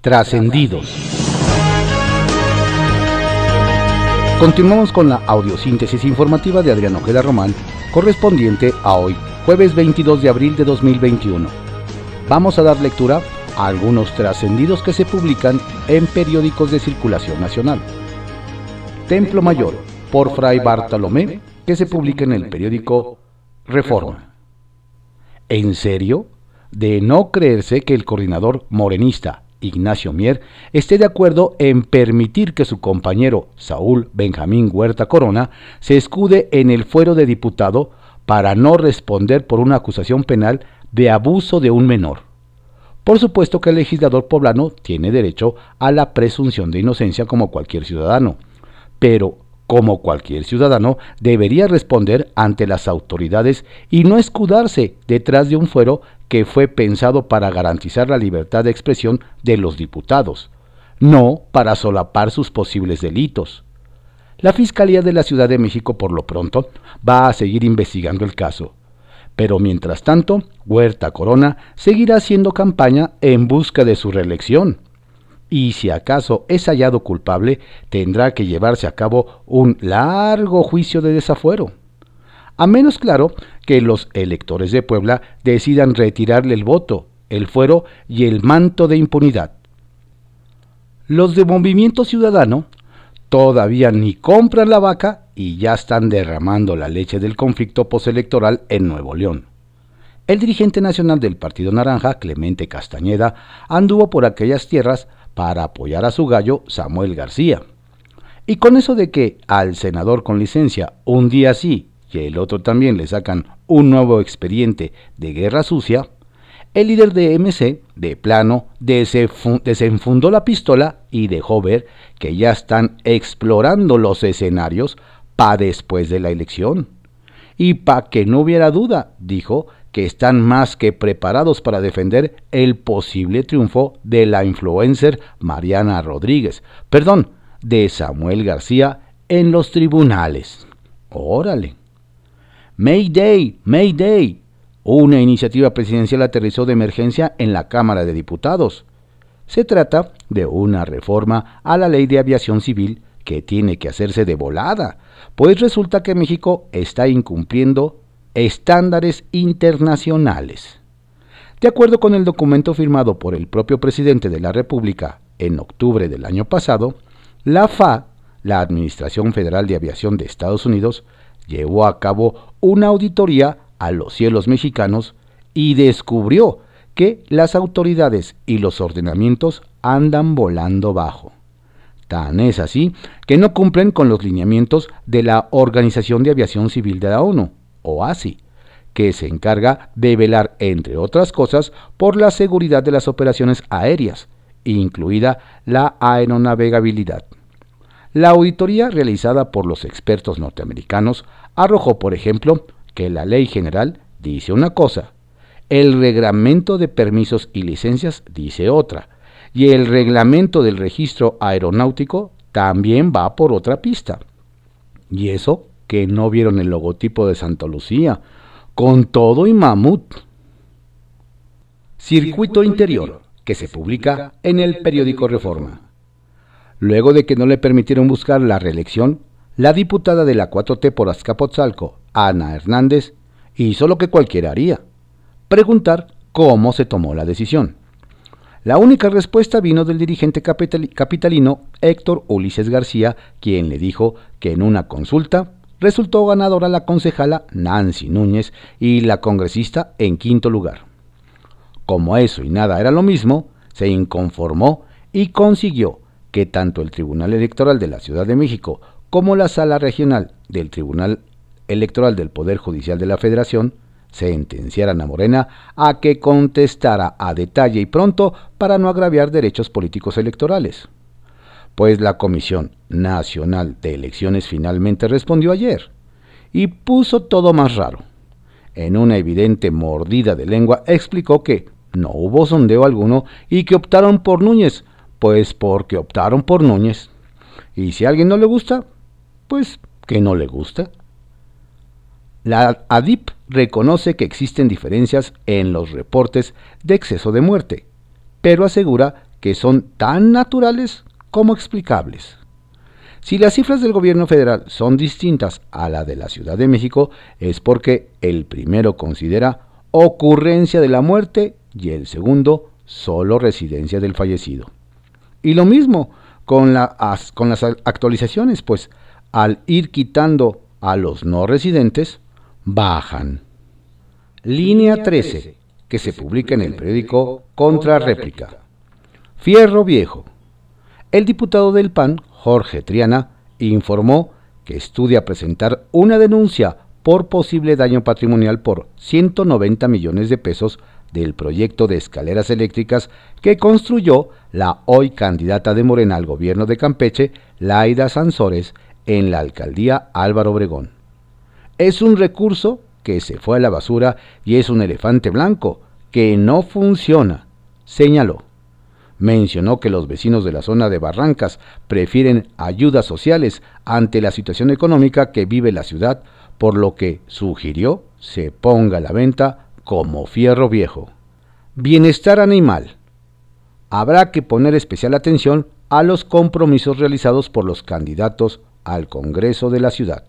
Trascendidos. Continuamos con la audiosíntesis informativa de Adrián Ojeda Román, correspondiente a hoy, jueves 22 de abril de 2021. Vamos a dar lectura a algunos trascendidos que se publican en periódicos de circulación nacional. Templo Mayor, por Fray Bartolomé, que se publica en el periódico Reforma. ¿En serio? De no creerse que el coordinador morenista Ignacio Mier esté de acuerdo en permitir que su compañero Saúl Benjamín Huerta Corona se escude en el fuero de diputado para no responder por una acusación penal de abuso de un menor. Por supuesto que el legislador poblano tiene derecho a la presunción de inocencia como cualquier ciudadano, pero como cualquier ciudadano debería responder ante las autoridades y no escudarse detrás de un fuero que fue pensado para garantizar la libertad de expresión de los diputados, no para solapar sus posibles delitos. La Fiscalía de la Ciudad de México, por lo pronto, va a seguir investigando el caso. Pero mientras tanto, Huerta Corona seguirá haciendo campaña en busca de su reelección. Y si acaso es hallado culpable, tendrá que llevarse a cabo un largo juicio de desafuero a menos claro que los electores de Puebla decidan retirarle el voto, el fuero y el manto de impunidad. Los de Movimiento Ciudadano todavía ni compran la vaca y ya están derramando la leche del conflicto postelectoral en Nuevo León. El dirigente nacional del Partido Naranja, Clemente Castañeda, anduvo por aquellas tierras para apoyar a su gallo Samuel García. Y con eso de que al senador con licencia un día sí y el otro también le sacan un nuevo expediente de guerra sucia, el líder de MC, de plano, desenfundó la pistola y dejó ver que ya están explorando los escenarios para después de la elección. Y para que no hubiera duda, dijo que están más que preparados para defender el posible triunfo de la influencer Mariana Rodríguez, perdón, de Samuel García en los tribunales. Órale. Mayday, Mayday. Una iniciativa presidencial aterrizó de emergencia en la Cámara de Diputados. Se trata de una reforma a la ley de aviación civil que tiene que hacerse de volada, pues resulta que México está incumpliendo estándares internacionales. De acuerdo con el documento firmado por el propio presidente de la República en octubre del año pasado, la FA, la Administración Federal de Aviación de Estados Unidos, llevó a cabo una auditoría a los cielos mexicanos y descubrió que las autoridades y los ordenamientos andan volando bajo. Tan es así que no cumplen con los lineamientos de la Organización de Aviación Civil de la ONU, OASI, que se encarga de velar, entre otras cosas, por la seguridad de las operaciones aéreas, incluida la aeronavegabilidad. La auditoría realizada por los expertos norteamericanos arrojó, por ejemplo, que la ley general dice una cosa, el reglamento de permisos y licencias dice otra, y el reglamento del registro aeronáutico también va por otra pista. Y eso que no vieron el logotipo de Santa Lucía, con todo y mamut. Circuito Interior, que se publica en el periódico Reforma. Luego de que no le permitieron buscar la reelección, la diputada de la 4T por Azcapotzalco, Ana Hernández, hizo lo que cualquiera haría, preguntar cómo se tomó la decisión. La única respuesta vino del dirigente capitalino Héctor Ulises García, quien le dijo que en una consulta resultó ganadora la concejala Nancy Núñez y la congresista en quinto lugar. Como eso y nada era lo mismo, se inconformó y consiguió que tanto el Tribunal Electoral de la Ciudad de México como la Sala Regional del Tribunal Electoral del Poder Judicial de la Federación sentenciaran a Morena a que contestara a detalle y pronto para no agraviar derechos políticos electorales. Pues la Comisión Nacional de Elecciones finalmente respondió ayer y puso todo más raro. En una evidente mordida de lengua explicó que no hubo sondeo alguno y que optaron por Núñez pues porque optaron por Núñez. Y si a alguien no le gusta, pues que no le gusta. La ADIP reconoce que existen diferencias en los reportes de exceso de muerte, pero asegura que son tan naturales como explicables. Si las cifras del gobierno federal son distintas a la de la Ciudad de México, es porque el primero considera ocurrencia de la muerte y el segundo solo residencia del fallecido. Y lo mismo con, con las actualizaciones, pues al ir quitando a los no residentes, bajan. Línea 13, que se publica en el periódico Contra Réplica. Fierro Viejo. El diputado del PAN, Jorge Triana, informó que estudia presentar una denuncia por posible daño patrimonial por 190 millones de pesos del proyecto de escaleras eléctricas que construyó la hoy candidata de Morena al gobierno de Campeche, Laida Sansores, en la alcaldía Álvaro Obregón. Es un recurso que se fue a la basura y es un elefante blanco que no funciona, señaló. Mencionó que los vecinos de la zona de Barrancas prefieren ayudas sociales ante la situación económica que vive la ciudad, por lo que sugirió se ponga a la venta como fierro viejo. Bienestar animal. Habrá que poner especial atención a los compromisos realizados por los candidatos al Congreso de la ciudad.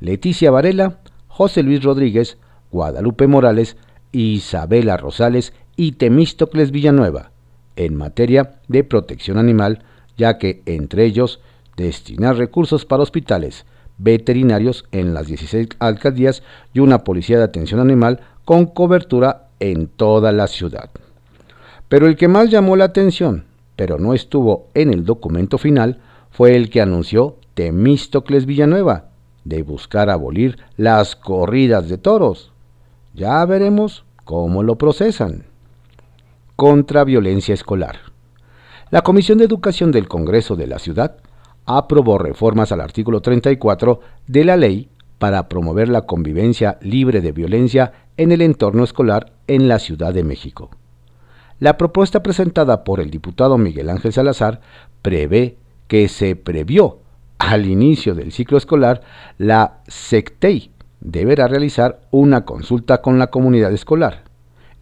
Leticia Varela, José Luis Rodríguez, Guadalupe Morales, Isabela Rosales y Temístocles Villanueva en materia de protección animal, ya que entre ellos destinar recursos para hospitales veterinarios en las 16 alcaldías y una policía de atención animal con cobertura en toda la ciudad. Pero el que más llamó la atención, pero no estuvo en el documento final, fue el que anunció Temístocles Villanueva, de buscar abolir las corridas de toros. Ya veremos cómo lo procesan contra violencia escolar. La Comisión de Educación del Congreso de la Ciudad aprobó reformas al artículo 34 de la ley para promover la convivencia libre de violencia en el entorno escolar en la Ciudad de México. La propuesta presentada por el diputado Miguel Ángel Salazar prevé que se previó al inicio del ciclo escolar, la SECTEI deberá realizar una consulta con la comunidad escolar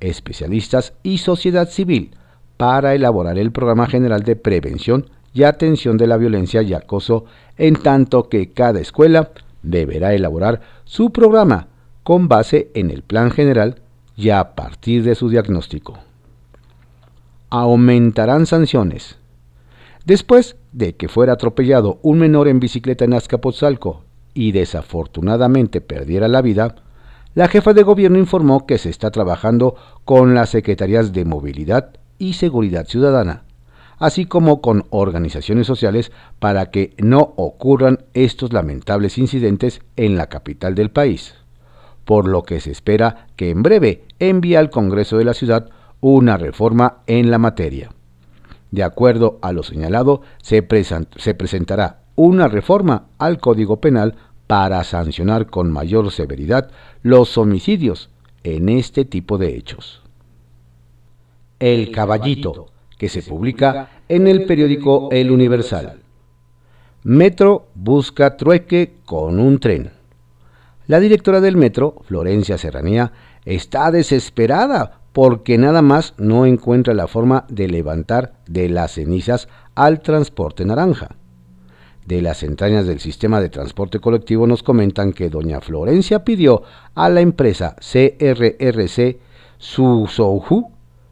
especialistas y sociedad civil para elaborar el Programa General de Prevención y Atención de la Violencia y Acoso, en tanto que cada escuela deberá elaborar su programa con base en el Plan General y a partir de su diagnóstico. Aumentarán sanciones. Después de que fuera atropellado un menor en bicicleta en Azcapotzalco y desafortunadamente perdiera la vida, la jefa de gobierno informó que se está trabajando con las secretarías de Movilidad y Seguridad Ciudadana, así como con organizaciones sociales para que no ocurran estos lamentables incidentes en la capital del país, por lo que se espera que en breve envíe al Congreso de la ciudad una reforma en la materia. De acuerdo a lo señalado, se, se presentará una reforma al Código Penal para sancionar con mayor severidad los homicidios en este tipo de hechos. El Caballito, que se publica en el periódico El Universal. Metro busca trueque con un tren. La directora del metro, Florencia Serranía, está desesperada porque nada más no encuentra la forma de levantar de las cenizas al transporte naranja de las entrañas del sistema de transporte colectivo nos comentan que doña Florencia pidió a la empresa CRRC Susouhu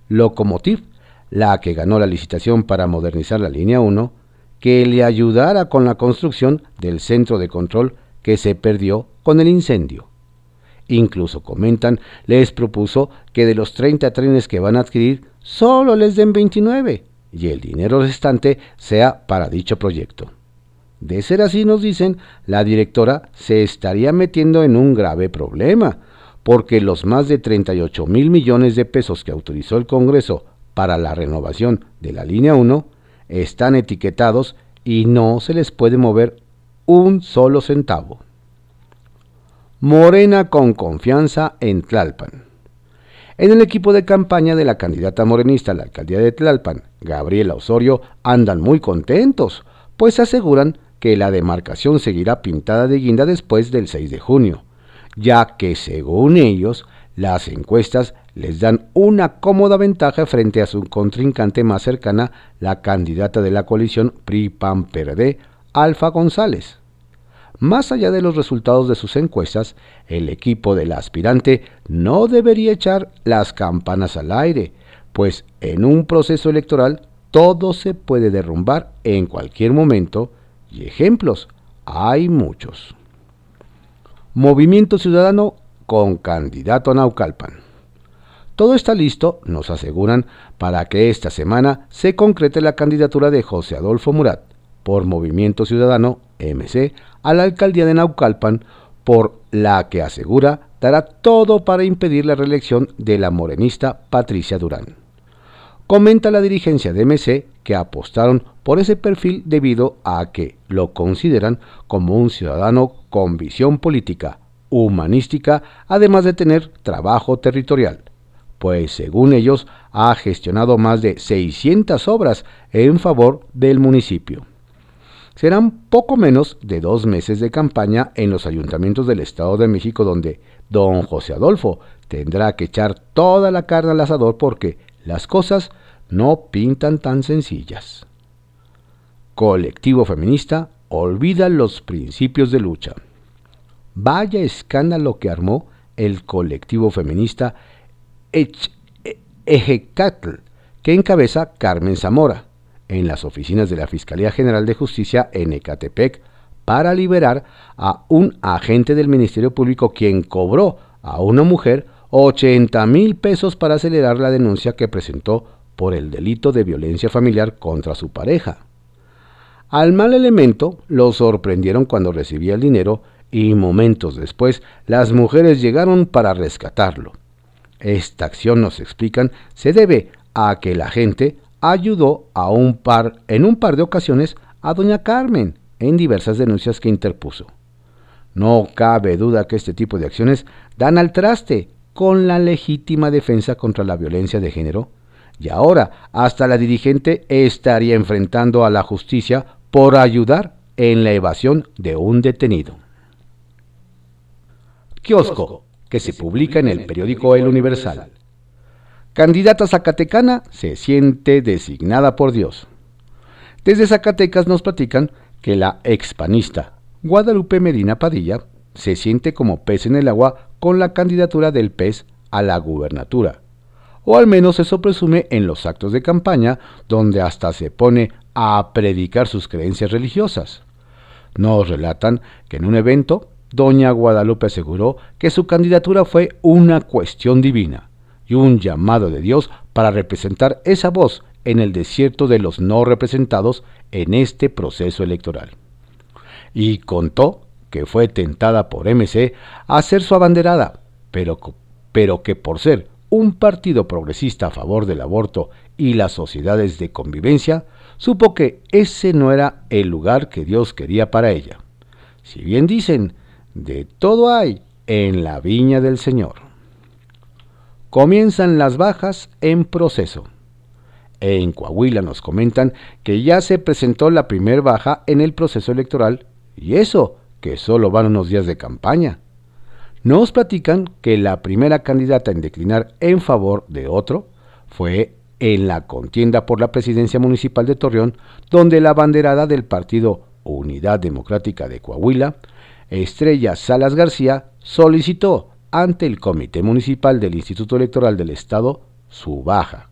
Locomotive, la que ganó la licitación para modernizar la línea 1, que le ayudara con la construcción del centro de control que se perdió con el incendio. Incluso comentan, les propuso que de los 30 trenes que van a adquirir, solo les den 29 y el dinero restante sea para dicho proyecto. De ser así, nos dicen, la directora se estaría metiendo en un grave problema, porque los más de 38 mil millones de pesos que autorizó el Congreso para la renovación de la línea 1 están etiquetados y no se les puede mover un solo centavo. Morena con confianza en Tlalpan. En el equipo de campaña de la candidata morenista a la alcaldía de Tlalpan, Gabriela Osorio, andan muy contentos, pues aseguran que la demarcación seguirá pintada de guinda después del 6 de junio, ya que según ellos las encuestas les dan una cómoda ventaja frente a su contrincante más cercana, la candidata de la coalición PRI-PAN-PRD, Alfa González. Más allá de los resultados de sus encuestas, el equipo del aspirante no debería echar las campanas al aire, pues en un proceso electoral todo se puede derrumbar en cualquier momento y ejemplos hay muchos. Movimiento Ciudadano con candidato a Naucalpan. Todo está listo, nos aseguran, para que esta semana se concrete la candidatura de José Adolfo Murat por Movimiento Ciudadano MC a la alcaldía de Naucalpan, por la que asegura dará todo para impedir la reelección de la morenista Patricia Durán. Comenta la dirigencia de MC que apostaron por ese perfil debido a que lo consideran como un ciudadano con visión política, humanística, además de tener trabajo territorial, pues según ellos ha gestionado más de 600 obras en favor del municipio. Serán poco menos de dos meses de campaña en los ayuntamientos del Estado de México donde don José Adolfo tendrá que echar toda la carne al asador porque las cosas no pintan tan sencillas. Colectivo feminista olvida los principios de lucha. Vaya escándalo que armó el colectivo feminista Ejecatl, que encabeza Carmen Zamora, en las oficinas de la Fiscalía General de Justicia en Ecatepec para liberar a un agente del Ministerio Público quien cobró a una mujer 80 mil pesos para acelerar la denuncia que presentó por el delito de violencia familiar contra su pareja. Al mal elemento lo sorprendieron cuando recibía el dinero y momentos después las mujeres llegaron para rescatarlo. Esta acción, nos explican, se debe a que la gente ayudó a un par, en un par de ocasiones a doña Carmen en diversas denuncias que interpuso. No cabe duda que este tipo de acciones dan al traste con la legítima defensa contra la violencia de género y ahora hasta la dirigente estaría enfrentando a la justicia por ayudar en la evasión de un detenido. Kiosco, que se publica en el periódico El Universal. Candidata Zacatecana se siente designada por Dios. Desde Zacatecas nos platican que la expanista Guadalupe Medina Padilla se siente como pez en el agua con la candidatura del pez a la gubernatura o al menos eso presume en los actos de campaña, donde hasta se pone a predicar sus creencias religiosas. Nos relatan que en un evento, doña Guadalupe aseguró que su candidatura fue una cuestión divina y un llamado de Dios para representar esa voz en el desierto de los no representados en este proceso electoral. Y contó que fue tentada por MC a ser su abanderada, pero, pero que por ser un partido progresista a favor del aborto y las sociedades de convivencia, supo que ese no era el lugar que Dios quería para ella. Si bien dicen, de todo hay en la viña del Señor. Comienzan las bajas en proceso. En Coahuila nos comentan que ya se presentó la primer baja en el proceso electoral y eso que solo van unos días de campaña. Nos platican que la primera candidata en declinar en favor de otro fue en la contienda por la presidencia municipal de Torreón, donde la banderada del partido Unidad Democrática de Coahuila, Estrella Salas García, solicitó ante el Comité Municipal del Instituto Electoral del Estado su baja.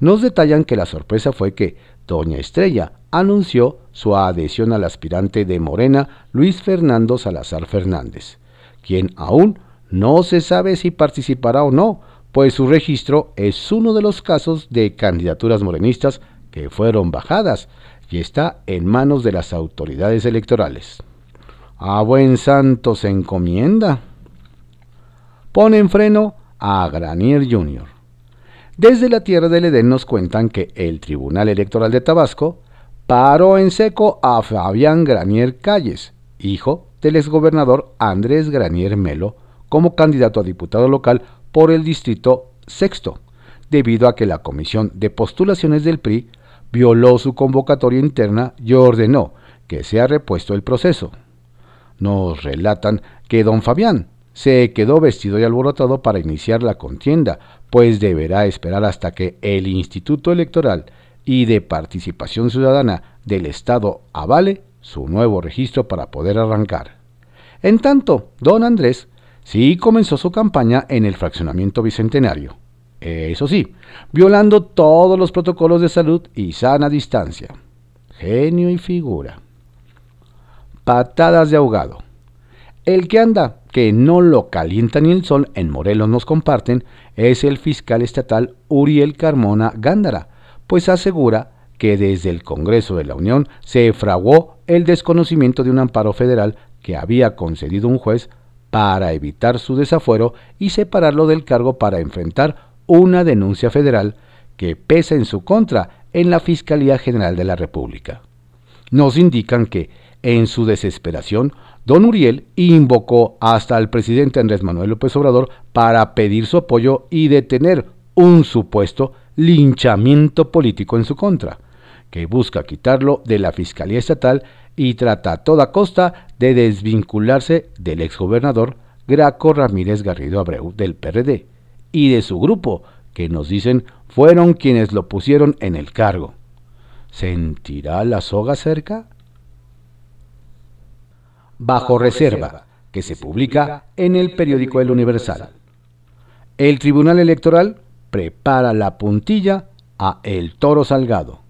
Nos detallan que la sorpresa fue que Doña Estrella anunció su adhesión al aspirante de Morena, Luis Fernando Salazar Fernández quien aún no se sabe si participará o no, pues su registro es uno de los casos de candidaturas morenistas que fueron bajadas y está en manos de las autoridades electorales. A buen santo se encomienda. Ponen freno a Granier Jr. Desde la tierra del Edén nos cuentan que el Tribunal Electoral de Tabasco paró en seco a Fabián Granier Calles, hijo del exgobernador Andrés Granier Melo como candidato a diputado local por el distrito sexto, debido a que la Comisión de Postulaciones del PRI violó su convocatoria interna y ordenó que sea repuesto el proceso. Nos relatan que don Fabián, se quedó vestido y alborotado para iniciar la contienda, pues deberá esperar hasta que el Instituto Electoral y de Participación Ciudadana del Estado avale su nuevo registro para poder arrancar. En tanto, don Andrés sí comenzó su campaña en el fraccionamiento bicentenario. Eso sí, violando todos los protocolos de salud y sana distancia. Genio y figura. Patadas de ahogado. El que anda, que no lo calienta ni el sol, en Morelos nos comparten, es el fiscal estatal Uriel Carmona Gándara, pues asegura que desde el Congreso de la Unión se fraguó el desconocimiento de un amparo federal que había concedido un juez para evitar su desafuero y separarlo del cargo para enfrentar una denuncia federal que pesa en su contra en la Fiscalía General de la República. Nos indican que, en su desesperación, don Uriel invocó hasta al presidente Andrés Manuel López Obrador para pedir su apoyo y detener un supuesto linchamiento político en su contra, que busca quitarlo de la Fiscalía Estatal y trata a toda costa de desvincularse del exgobernador Graco Ramírez Garrido Abreu del PRD y de su grupo, que nos dicen fueron quienes lo pusieron en el cargo. ¿Sentirá la soga cerca? Bajo reserva, que se publica en el periódico El Universal. El Tribunal Electoral prepara la puntilla a El Toro Salgado.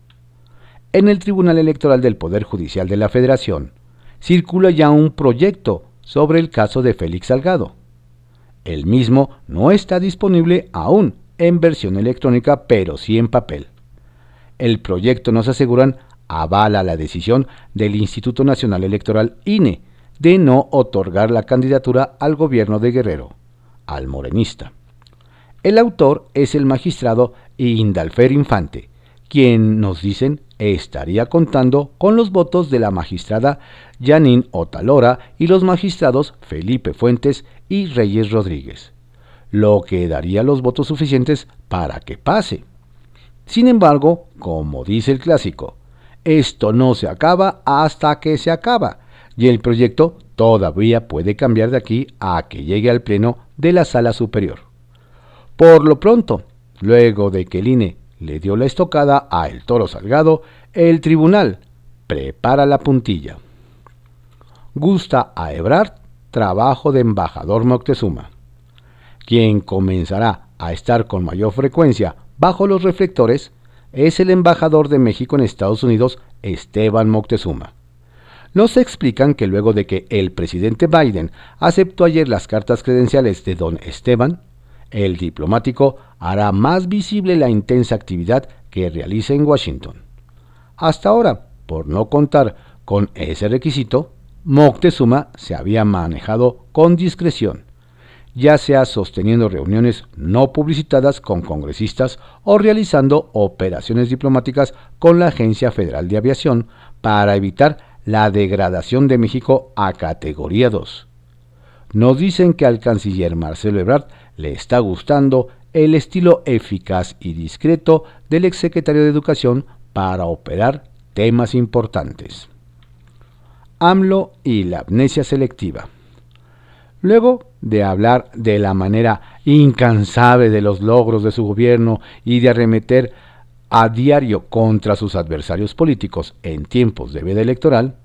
En el Tribunal Electoral del Poder Judicial de la Federación circula ya un proyecto sobre el caso de Félix Salgado. El mismo no está disponible aún en versión electrónica, pero sí en papel. El proyecto, nos aseguran, avala la decisión del Instituto Nacional Electoral INE de no otorgar la candidatura al gobierno de Guerrero, al morenista. El autor es el magistrado Indalfer Infante, quien nos dicen estaría contando con los votos de la magistrada Janine Otalora y los magistrados Felipe Fuentes y Reyes Rodríguez, lo que daría los votos suficientes para que pase. Sin embargo, como dice el clásico, esto no se acaba hasta que se acaba, y el proyecto todavía puede cambiar de aquí a que llegue al pleno de la sala superior. Por lo pronto, luego de que el INE le dio la estocada a El Toro Salgado, el tribunal prepara la puntilla. Gusta a Ebrard trabajo de embajador Moctezuma. Quien comenzará a estar con mayor frecuencia bajo los reflectores es el embajador de México en Estados Unidos, Esteban Moctezuma. Nos explican que luego de que el presidente Biden aceptó ayer las cartas credenciales de don Esteban, el diplomático hará más visible la intensa actividad que realiza en Washington. Hasta ahora, por no contar con ese requisito, Moctezuma se había manejado con discreción, ya sea sosteniendo reuniones no publicitadas con congresistas o realizando operaciones diplomáticas con la Agencia Federal de Aviación para evitar la degradación de México a categoría 2. Nos dicen que al canciller Marcelo Ebrard le está gustando el estilo eficaz y discreto del exsecretario de Educación para operar temas importantes. AMLO y la amnesia selectiva. Luego de hablar de la manera incansable de los logros de su gobierno y de arremeter a diario contra sus adversarios políticos en tiempos de veda electoral,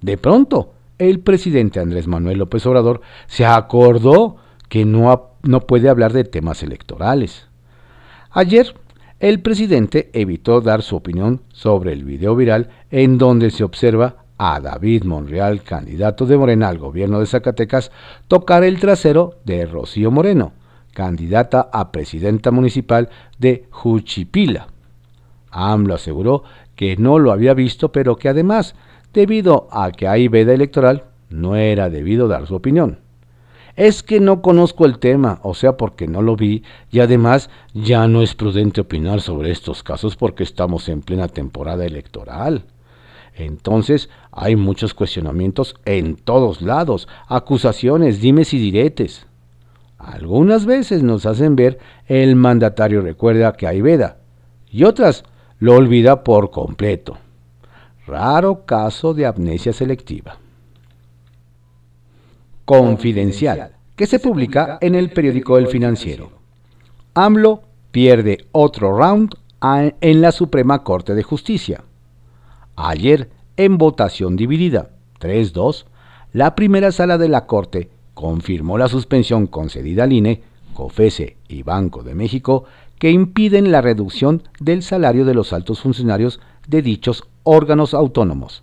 de pronto el presidente Andrés Manuel López Obrador se acordó que no, no puede hablar de temas electorales. Ayer, el presidente evitó dar su opinión sobre el video viral en donde se observa a David Monreal, candidato de Morena al gobierno de Zacatecas, tocar el trasero de Rocío Moreno, candidata a presidenta municipal de Juchipila. AMLO aseguró que no lo había visto, pero que además, debido a que hay veda electoral, no era debido dar su opinión es que no conozco el tema, o sea, porque no lo vi, y además ya no es prudente opinar sobre estos casos porque estamos en plena temporada electoral. Entonces hay muchos cuestionamientos en todos lados, acusaciones, dimes y diretes. Algunas veces nos hacen ver el mandatario recuerda que hay veda, y otras lo olvida por completo. Raro caso de amnesia selectiva. Confidencial, que se publica en el periódico El Financiero. AMLO pierde otro round en la Suprema Corte de Justicia. Ayer, en votación dividida, 3-2, la primera sala de la Corte confirmó la suspensión concedida al INE, COFESE y Banco de México que impiden la reducción del salario de los altos funcionarios de dichos órganos autónomos,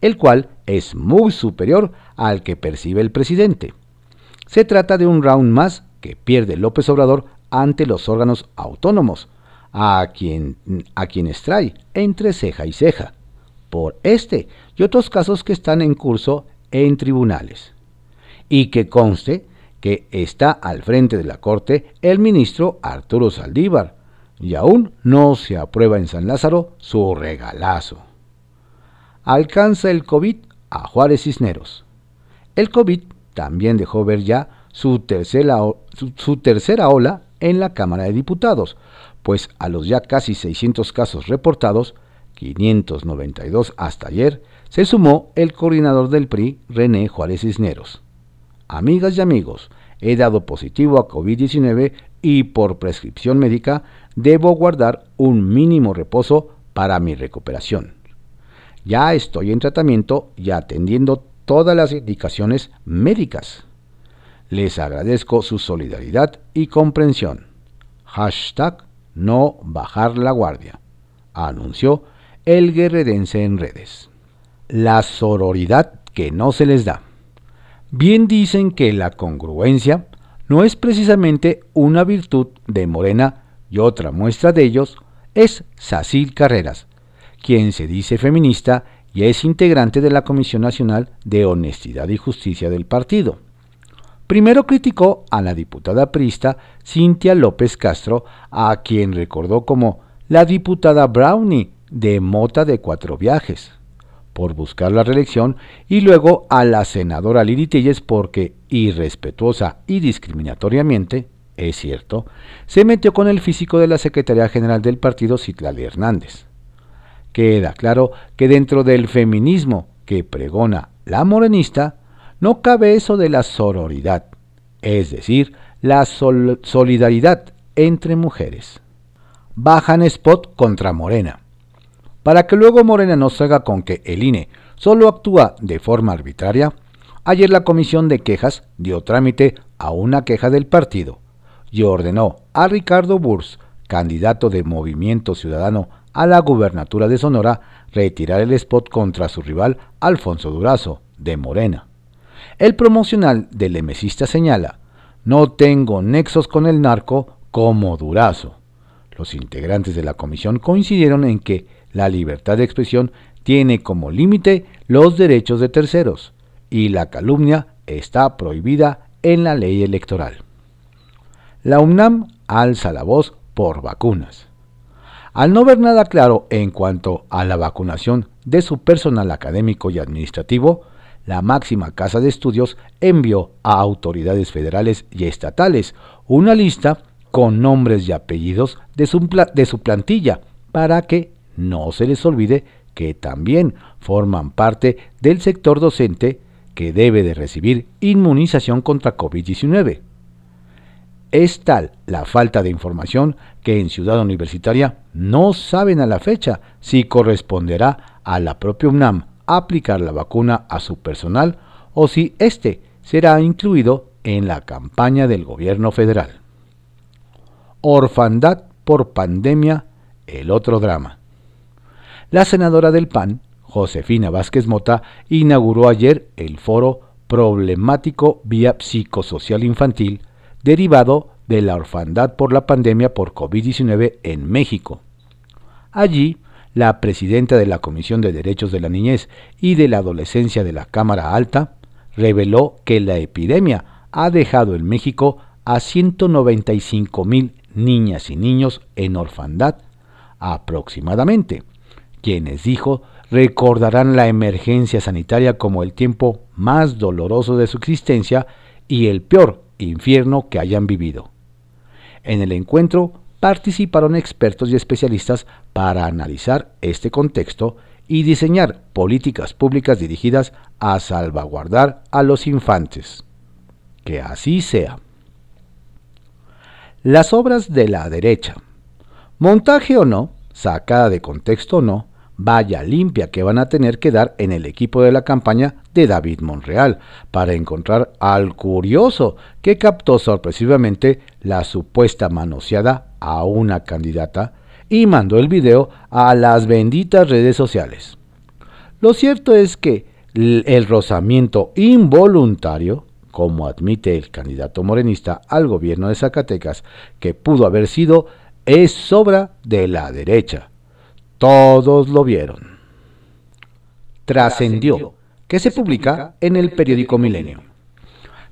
el cual es muy superior al que percibe el presidente. Se trata de un round más que pierde López Obrador ante los órganos autónomos, a, quien, a quienes trae entre ceja y ceja, por este y otros casos que están en curso en tribunales. Y que conste que está al frente de la Corte el ministro Arturo Saldívar, y aún no se aprueba en San Lázaro su regalazo. Alcanza el COVID a Juárez Cisneros. El COVID también dejó ver ya su tercera, ola en la Cámara de Diputados, pues a los ya casi 600 casos reportados, 592 hasta ayer, se sumó el coordinador del PRI, René Juárez Cisneros. Amigas y amigos, he dado positivo a COVID-19 y por prescripción médica debo guardar un mínimo reposo para mi recuperación. Ya estoy en tratamiento y atendiendo todas las indicaciones médicas. Les agradezco su solidaridad y comprensión. Hashtag no bajar la guardia, anunció el guerrerense en redes. La sororidad que no se les da. Bien dicen que la congruencia no es precisamente una virtud de Morena y otra muestra de ellos es Sacil Carreras, quien se dice feminista y es integrante de la Comisión Nacional de Honestidad y Justicia del partido. Primero criticó a la diputada prista Cintia López Castro, a quien recordó como la diputada Brownie de Mota de Cuatro Viajes, por buscar la reelección, y luego a la senadora Lili Telles porque, irrespetuosa y discriminatoriamente, es cierto, se metió con el físico de la Secretaría General del partido Citlali Hernández. Queda claro que dentro del feminismo que pregona la morenista, no cabe eso de la sororidad, es decir, la solidaridad entre mujeres. Bajan spot contra Morena. Para que luego Morena no salga con que el INE solo actúa de forma arbitraria, ayer la Comisión de Quejas dio trámite a una queja del partido y ordenó a Ricardo Burs, candidato de Movimiento Ciudadano a la gubernatura de Sonora, retirar el spot contra su rival Alfonso Durazo, de Morena. El promocional del emesista señala, no tengo nexos con el narco como Durazo. Los integrantes de la comisión coincidieron en que la libertad de expresión tiene como límite los derechos de terceros y la calumnia está prohibida en la ley electoral. La UNAM alza la voz por vacunas. Al no ver nada claro en cuanto a la vacunación de su personal académico y administrativo, la máxima casa de estudios envió a autoridades federales y estatales una lista con nombres y apellidos de su, de su, plantilla para que no se les olvide que también forman parte del sector docente que debe de recibir inmunización contra COVID-19. Es tal la falta de información que en Ciudad Universitaria no saben a la fecha si corresponderá a la propia UNAM aplicar la vacuna a su personal o si éste será incluido en la campaña del gobierno federal. Orfandad por pandemia, el otro drama. La senadora del PAN, Josefina Vázquez Mota, inauguró ayer el foro problemático vía psicosocial infantil derivado de la orfandad por la pandemia por COVID-19 en México. Allí la presidenta de la Comisión de Derechos de la Niñez y de la Adolescencia de la Cámara Alta, reveló que la epidemia ha dejado en México a 195 mil niñas y niños en orfandad aproximadamente, quienes dijo recordarán la emergencia sanitaria como el tiempo más doloroso de su existencia y el peor infierno que hayan vivido. En el encuentro participaron expertos y especialistas para analizar este contexto y diseñar políticas públicas dirigidas a salvaguardar a los infantes. Que así sea. Las obras de la derecha. Montaje o no, sacada de contexto o no, vaya limpia que van a tener que dar en el equipo de la campaña de David Monreal para encontrar al curioso que captó sorpresivamente la supuesta manoseada a una candidata y mandó el video a las benditas redes sociales. Lo cierto es que el rozamiento involuntario, como admite el candidato morenista al gobierno de Zacatecas, que pudo haber sido, es obra de la derecha todos lo vieron. Trascendió, que se publica en el periódico Milenio.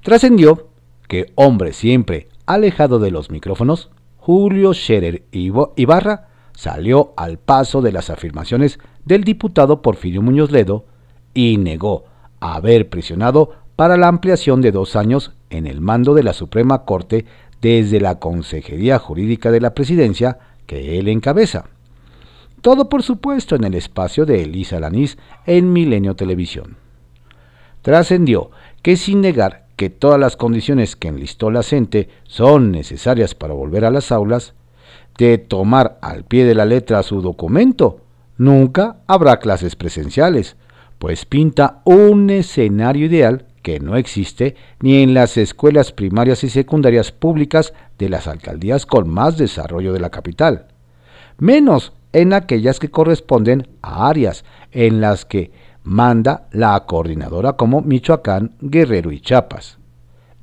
Trascendió que hombre siempre alejado de los micrófonos, Julio Scherer Ibarra salió al paso de las afirmaciones del diputado Porfirio Muñoz Ledo y negó haber presionado para la ampliación de dos años en el mando de la Suprema Corte desde la Consejería Jurídica de la Presidencia que él encabeza. Todo por supuesto en el espacio de Elisa Lanís en Milenio Televisión. Trascendió que sin negar que todas las condiciones que enlistó la CENTE son necesarias para volver a las aulas, de tomar al pie de la letra su documento, nunca habrá clases presenciales, pues pinta un escenario ideal que no existe ni en las escuelas primarias y secundarias públicas de las alcaldías con más desarrollo de la capital, menos en aquellas que corresponden a áreas en las que manda la coordinadora como Michoacán, Guerrero y Chiapas.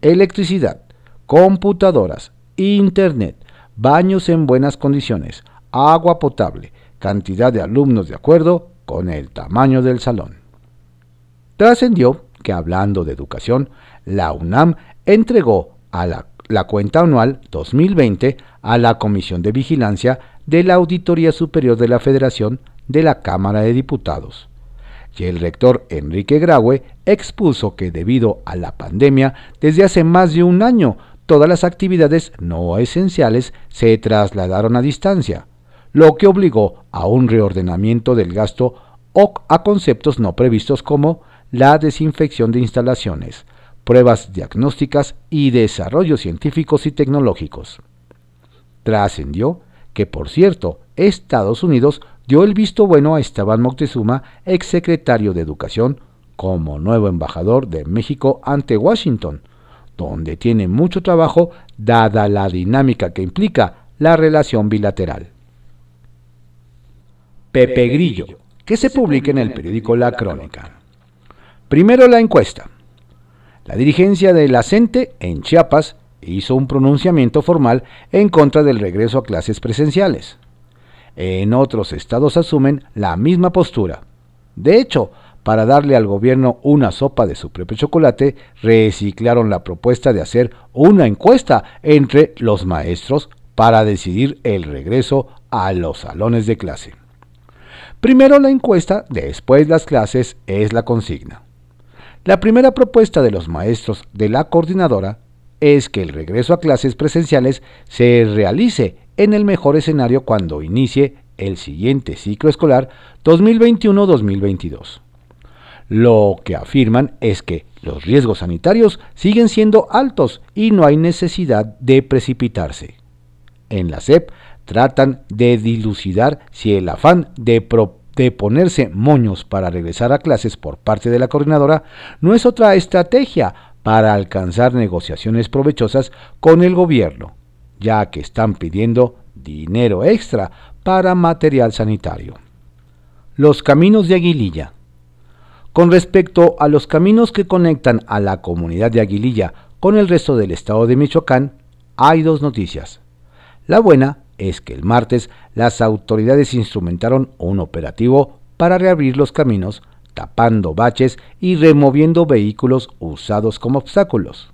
Electricidad, computadoras, internet, baños en buenas condiciones, agua potable, cantidad de alumnos de acuerdo con el tamaño del salón. Trascendió que hablando de educación, la UNAM entregó a la, la cuenta anual 2020 a la Comisión de Vigilancia de la Auditoría Superior de la Federación de la Cámara de Diputados. Y el rector Enrique Graue expuso que debido a la pandemia, desde hace más de un año, todas las actividades no esenciales se trasladaron a distancia, lo que obligó a un reordenamiento del gasto o a conceptos no previstos como la desinfección de instalaciones, pruebas diagnósticas y desarrollos científicos y tecnológicos. Trascendió que por cierto, Estados Unidos dio el visto bueno a Esteban Moctezuma, exsecretario de Educación, como nuevo embajador de México ante Washington, donde tiene mucho trabajo dada la dinámica que implica la relación bilateral. Pepe Grillo, que se publica en el periódico La Crónica. Primero la encuesta. La dirigencia de la CENTE en Chiapas hizo un pronunciamiento formal en contra del regreso a clases presenciales. En otros estados asumen la misma postura. De hecho, para darle al gobierno una sopa de su propio chocolate, reciclaron la propuesta de hacer una encuesta entre los maestros para decidir el regreso a los salones de clase. Primero la encuesta, después las clases es la consigna. La primera propuesta de los maestros de la coordinadora es que el regreso a clases presenciales se realice en el mejor escenario cuando inicie el siguiente ciclo escolar 2021-2022. Lo que afirman es que los riesgos sanitarios siguen siendo altos y no hay necesidad de precipitarse. En la SEP tratan de dilucidar si el afán de, de ponerse moños para regresar a clases por parte de la coordinadora no es otra estrategia para alcanzar negociaciones provechosas con el gobierno, ya que están pidiendo dinero extra para material sanitario. Los caminos de Aguililla. Con respecto a los caminos que conectan a la comunidad de Aguililla con el resto del estado de Michoacán, hay dos noticias. La buena es que el martes las autoridades instrumentaron un operativo para reabrir los caminos tapando baches y removiendo vehículos usados como obstáculos.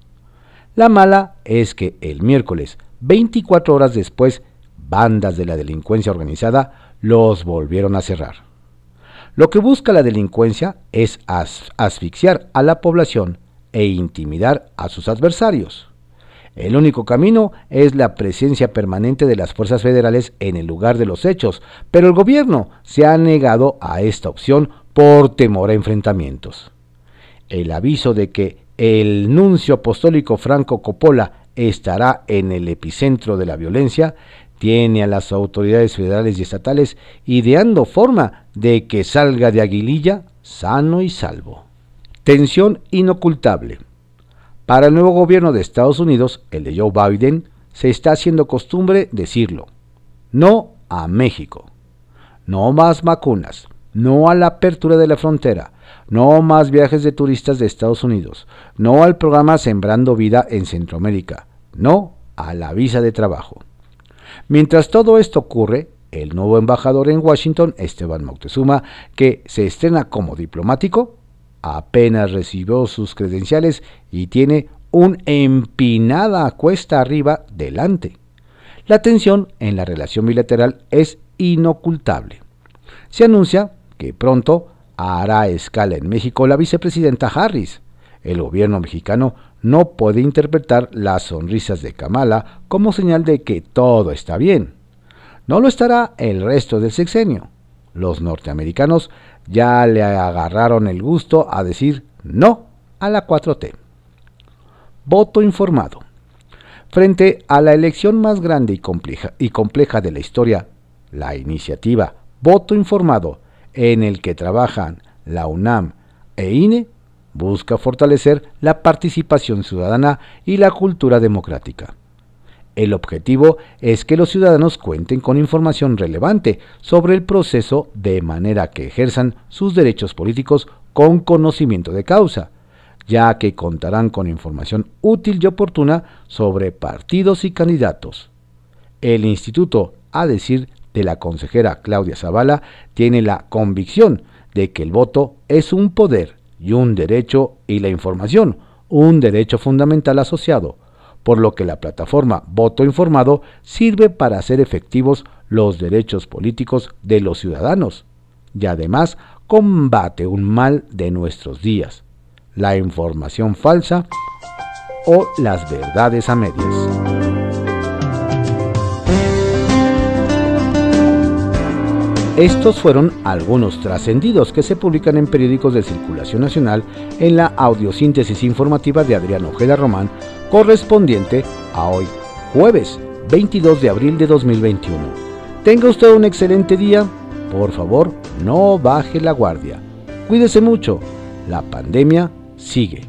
La mala es que el miércoles, 24 horas después, bandas de la delincuencia organizada los volvieron a cerrar. Lo que busca la delincuencia es asfixiar a la población e intimidar a sus adversarios. El único camino es la presencia permanente de las fuerzas federales en el lugar de los hechos, pero el gobierno se ha negado a esta opción por temor a enfrentamientos. El aviso de que el nuncio apostólico Franco Coppola estará en el epicentro de la violencia, tiene a las autoridades federales y estatales ideando forma de que salga de Aguililla sano y salvo. Tensión inocultable. Para el nuevo gobierno de Estados Unidos, el de Joe Biden, se está haciendo costumbre decirlo. No a México. No más vacunas. No a la apertura de la frontera. No más viajes de turistas de Estados Unidos. No al programa Sembrando Vida en Centroamérica. No a la visa de trabajo. Mientras todo esto ocurre, el nuevo embajador en Washington, Esteban Moctezuma, que se estrena como diplomático, apenas recibió sus credenciales y tiene un empinada cuesta arriba delante. La tensión en la relación bilateral es inocultable. Se anuncia que pronto hará escala en México la vicepresidenta Harris. El gobierno mexicano no puede interpretar las sonrisas de Kamala como señal de que todo está bien. No lo estará el resto del sexenio. Los norteamericanos ya le agarraron el gusto a decir no a la 4T. Voto informado. Frente a la elección más grande y compleja, y compleja de la historia, la iniciativa Voto Informado, en el que trabajan la UNAM e INE, busca fortalecer la participación ciudadana y la cultura democrática. El objetivo es que los ciudadanos cuenten con información relevante sobre el proceso de manera que ejerzan sus derechos políticos con conocimiento de causa, ya que contarán con información útil y oportuna sobre partidos y candidatos. El instituto, a decir de la consejera Claudia Zavala, tiene la convicción de que el voto es un poder y un derecho y la información, un derecho fundamental asociado, por lo que la plataforma Voto Informado sirve para hacer efectivos los derechos políticos de los ciudadanos y además combate un mal de nuestros días, la información falsa o las verdades a medias. Estos fueron algunos trascendidos que se publican en periódicos de circulación nacional en la audiosíntesis informativa de Adrián Ojeda Román, correspondiente a hoy, jueves 22 de abril de 2021. Tenga usted un excelente día. Por favor, no baje la guardia. Cuídese mucho. La pandemia sigue.